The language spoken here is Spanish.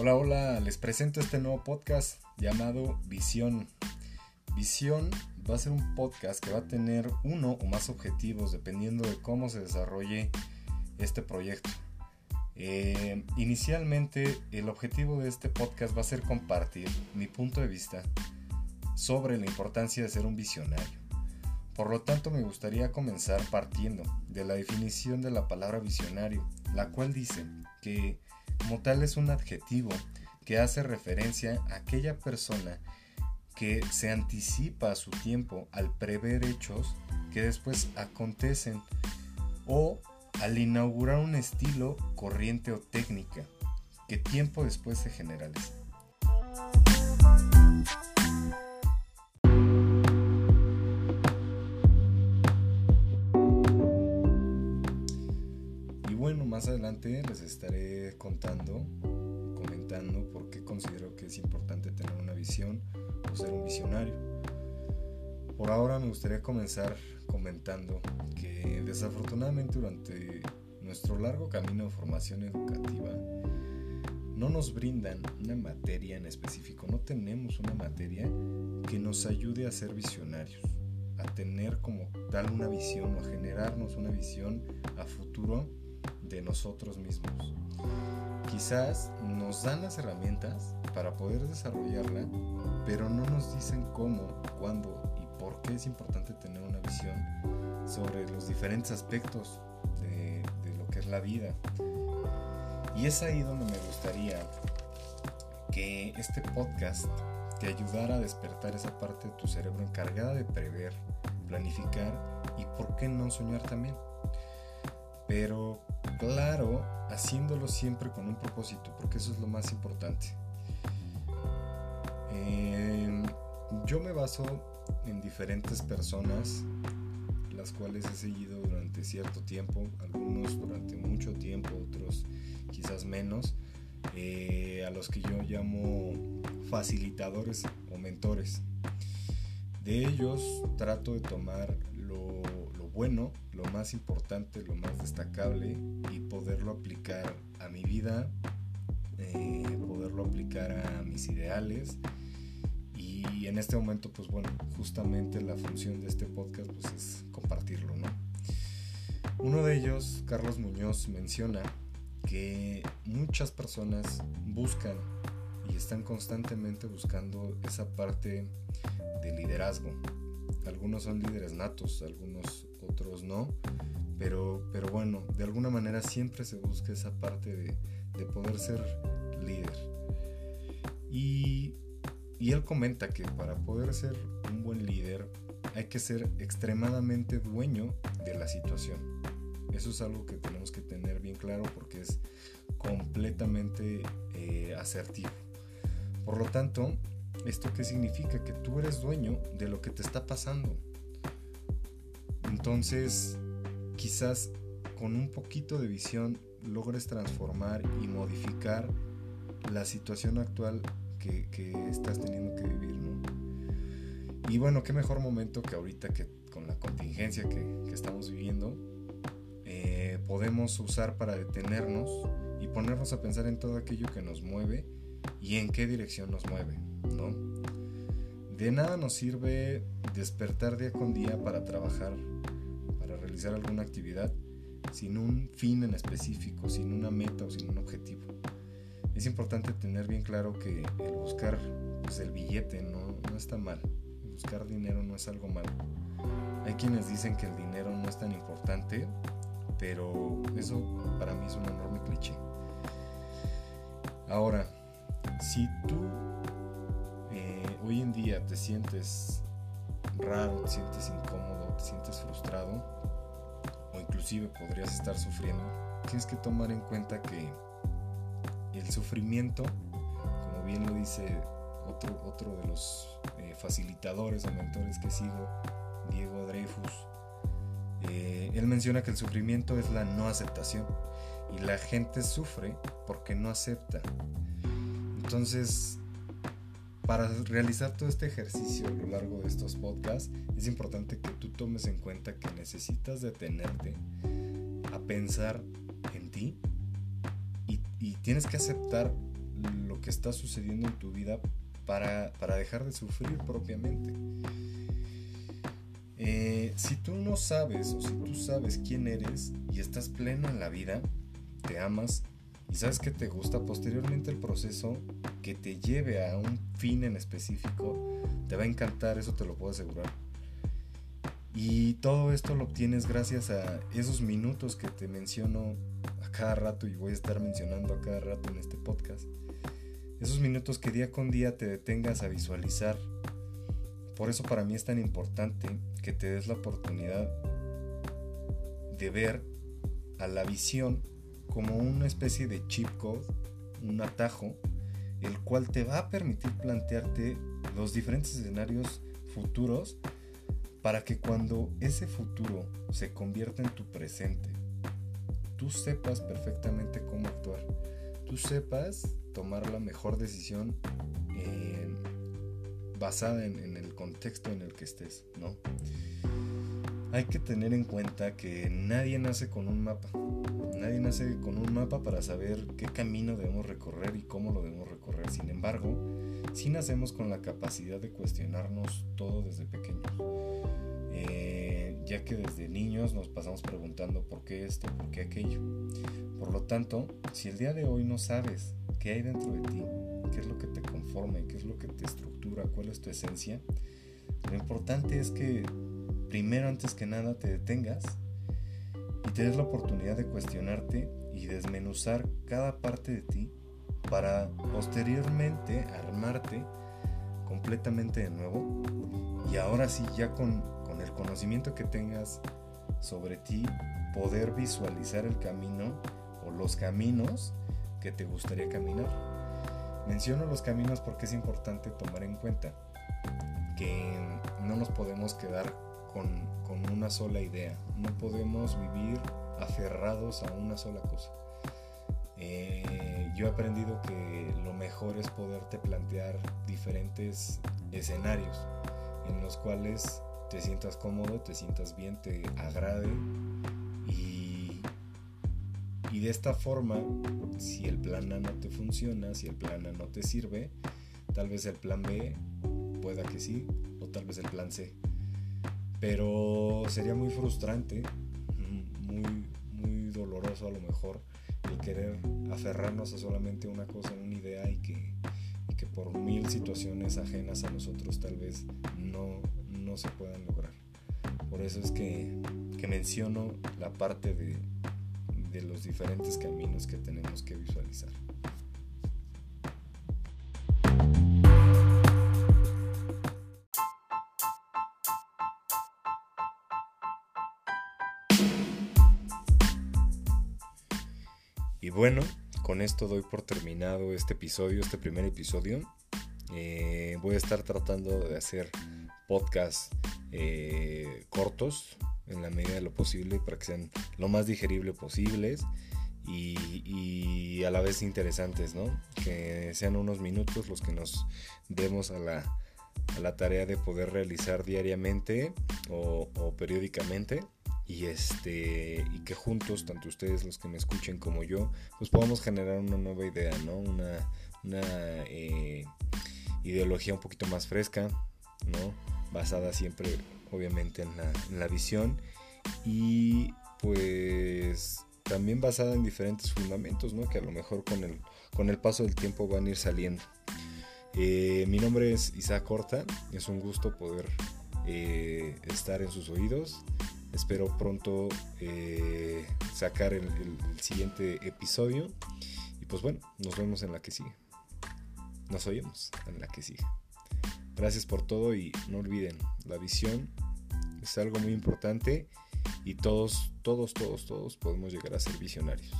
Hola, hola, les presento este nuevo podcast llamado Visión. Visión va a ser un podcast que va a tener uno o más objetivos dependiendo de cómo se desarrolle este proyecto. Eh, inicialmente el objetivo de este podcast va a ser compartir mi punto de vista sobre la importancia de ser un visionario. Por lo tanto me gustaría comenzar partiendo de la definición de la palabra visionario, la cual dice que como tal es un adjetivo que hace referencia a aquella persona que se anticipa a su tiempo al prever hechos que después acontecen o al inaugurar un estilo, corriente o técnica que tiempo después se generaliza. Más adelante les estaré contando, comentando por qué considero que es importante tener una visión o ser un visionario. Por ahora me gustaría comenzar comentando que desafortunadamente durante nuestro largo camino de formación educativa no nos brindan una materia en específico, no tenemos una materia que nos ayude a ser visionarios, a tener como tal una visión o a generarnos una visión a futuro de nosotros mismos. Quizás nos dan las herramientas para poder desarrollarla, pero no nos dicen cómo, cuándo y por qué es importante tener una visión sobre los diferentes aspectos de, lo que es la vida. Y es ahí donde me gustaría que este podcast te ayudara a despertar esa parte de tu cerebro encargada de prever, planificar y por qué no soñar también. Pero claro, haciéndolo siempre con un propósito, porque eso es lo más importante. Em, yo me baso en diferentes personas, las cuales he seguido durante cierto tiempo, algunos durante mucho tiempo, otros quizás menos, eh, a los que yo llamo facilitadores o mentores. De ellos trato de tomar bueno, lo más importante, lo más destacable y poderlo aplicar a mi vida, eh, poderlo aplicar a mis ideales. Y en este momento, pues bueno, justamente la función de este podcast pues es compartirlo, ¿no? Uno de ellos, Carlos Muñoz, menciona que muchas personas buscan y están constantemente buscando esa parte de liderazgo. Algunos son líderes natos, algunos otros no. Pero, pero bueno, de alguna manera siempre se busca esa parte de, poder ser líder. Y, y él comenta que para poder ser un buen líder hay que ser extremadamente dueño de la situación. Eso es algo que tenemos que tener bien claro porque es completamente eh, asertivo. Por lo tanto, ¿esto qué significa? Que tú eres dueño de lo que te está pasando. Entonces, quizás con un poquito de visión logres transformar y modificar la situación actual que, estás teniendo que vivir, ¿no? Y bueno, qué mejor momento que ahorita que con la contingencia que, estamos viviendo, eh, podemos usar para detenernos y ponernos a pensar en todo aquello que nos mueve y en qué dirección nos mueve, ¿no? De nada nos sirve despertar día con día para trabajar realizar alguna actividad sin un fin en específico, sin una meta o sin un objetivo. Es importante tener bien claro que el buscar pues, el billete no, no está mal, buscar dinero no es algo malo. Hay quienes dicen que el dinero no es tan importante, pero eso para mí es un enorme cliché. Ahora, si tú eh, hoy en día te sientes raro, te sientes incómodo, te sientes frustrado, inclusive podrías estar sufriendo, tienes que tomar en cuenta que el sufrimiento, como bien lo dice otro, otro de los eh, facilitadores o mentores que sigo, Diego Dreyfus, eh, él menciona que el sufrimiento es la no aceptación y la gente sufre porque no acepta. Entonces, para realizar todo este ejercicio a lo largo de estos podcasts, es importante que tú tomes en cuenta que necesitas detenerte a pensar en ti y, tienes que aceptar lo que está sucediendo en tu vida para, dejar de sufrir propiamente. Eh, si tú no sabes o si tú sabes quién eres y estás pleno en la vida, te amas y sabes que te gusta, posteriormente el proceso que te lleve a un fin en específico te va a encantar, eso te lo puedo asegurar. Y todo esto lo obtienes gracias a esos minutos que te menciono a cada rato y voy a estar mencionando a cada rato en este podcast. Esos minutos que día con día te detengas a visualizar. Por eso para mí es tan importante que te des la oportunidad de ver a la visión como una especie de chip code, un atajo, el cual te va a permitir plantearte los diferentes escenarios futuros para que cuando ese futuro se convierta en tu presente, tú sepas perfectamente cómo actuar, tú sepas tomar la mejor decisión basada en, en, el contexto en el que estés, ¿no? Hay que tener en cuenta que nadie nace con un mapa, nadie nace con un mapa para saber qué camino debemos recorrer y cómo lo debemos recorrer. Sin embargo, sí nacemos con la capacidad de cuestionarnos todo desde pequeños. Eh, ya que desde niños nos pasamos preguntando por qué esto, por qué aquello. Por lo tanto, si el día de hoy no sabes qué hay dentro de ti, qué es lo que te conforma, qué es lo que te estructura, cuál es tu esencia, lo importante es que primero antes que nada te detengas y te des la oportunidad de cuestionarte y desmenuzar cada parte de ti para posteriormente armarte completamente de nuevo y ahora sí ya con, con el conocimiento que tengas sobre ti poder visualizar el camino o los caminos que te gustaría caminar. Menciono los caminos porque es importante tomar en cuenta que no nos podemos quedar con, una sola idea, no podemos vivir aferrados a una sola cosa. Eh, yo he aprendido que lo mejor es poderte plantear diferentes escenarios en los cuales te sientas cómodo, te sientas bien, te agrade y, y de esta forma, si el plan A no te funciona, si el plan A no te sirve, tal vez el plan B pueda que sí, o tal vez el plan C. Pero sería muy frustrante, muy, muy doloroso a lo mejor, el querer aferrarnos a solamente una cosa, una idea y que, que por mil situaciones ajenas a nosotros tal vez no, no se puedan lograr. Por eso es que, que menciono la parte de, de los diferentes caminos que tenemos que visualizar. Bueno, con esto doy por terminado este episodio, este primer episodio. Eh, voy a estar tratando de hacer podcasts eh, cortos en la medida de lo posible para que sean lo más digerible posibles y, a la vez interesantes, ¿no? Que sean unos minutos los que nos demos a la, tarea de poder realizar diariamente o, o periódicamente y este y que juntos tanto ustedes los que me escuchen como yo pues podamos generar una nueva idea no una, eh, ideología un poquito más fresca no basada siempre obviamente en la, en la visión y pues también basada en diferentes fundamentos ¿no? que a lo mejor con el, con el paso del tiempo van a ir saliendo. Eh, mi nombre es Isaac Corta es un gusto poder eh, estar en sus oídos Espero pronto eh, sacar el, siguiente episodio. Y pues bueno, nos vemos en la que sigue. Nos oímos en la que sigue. Gracias por todo y no olviden, la visión es algo muy importante y todos, todos, todos, todos podemos llegar a ser visionarios.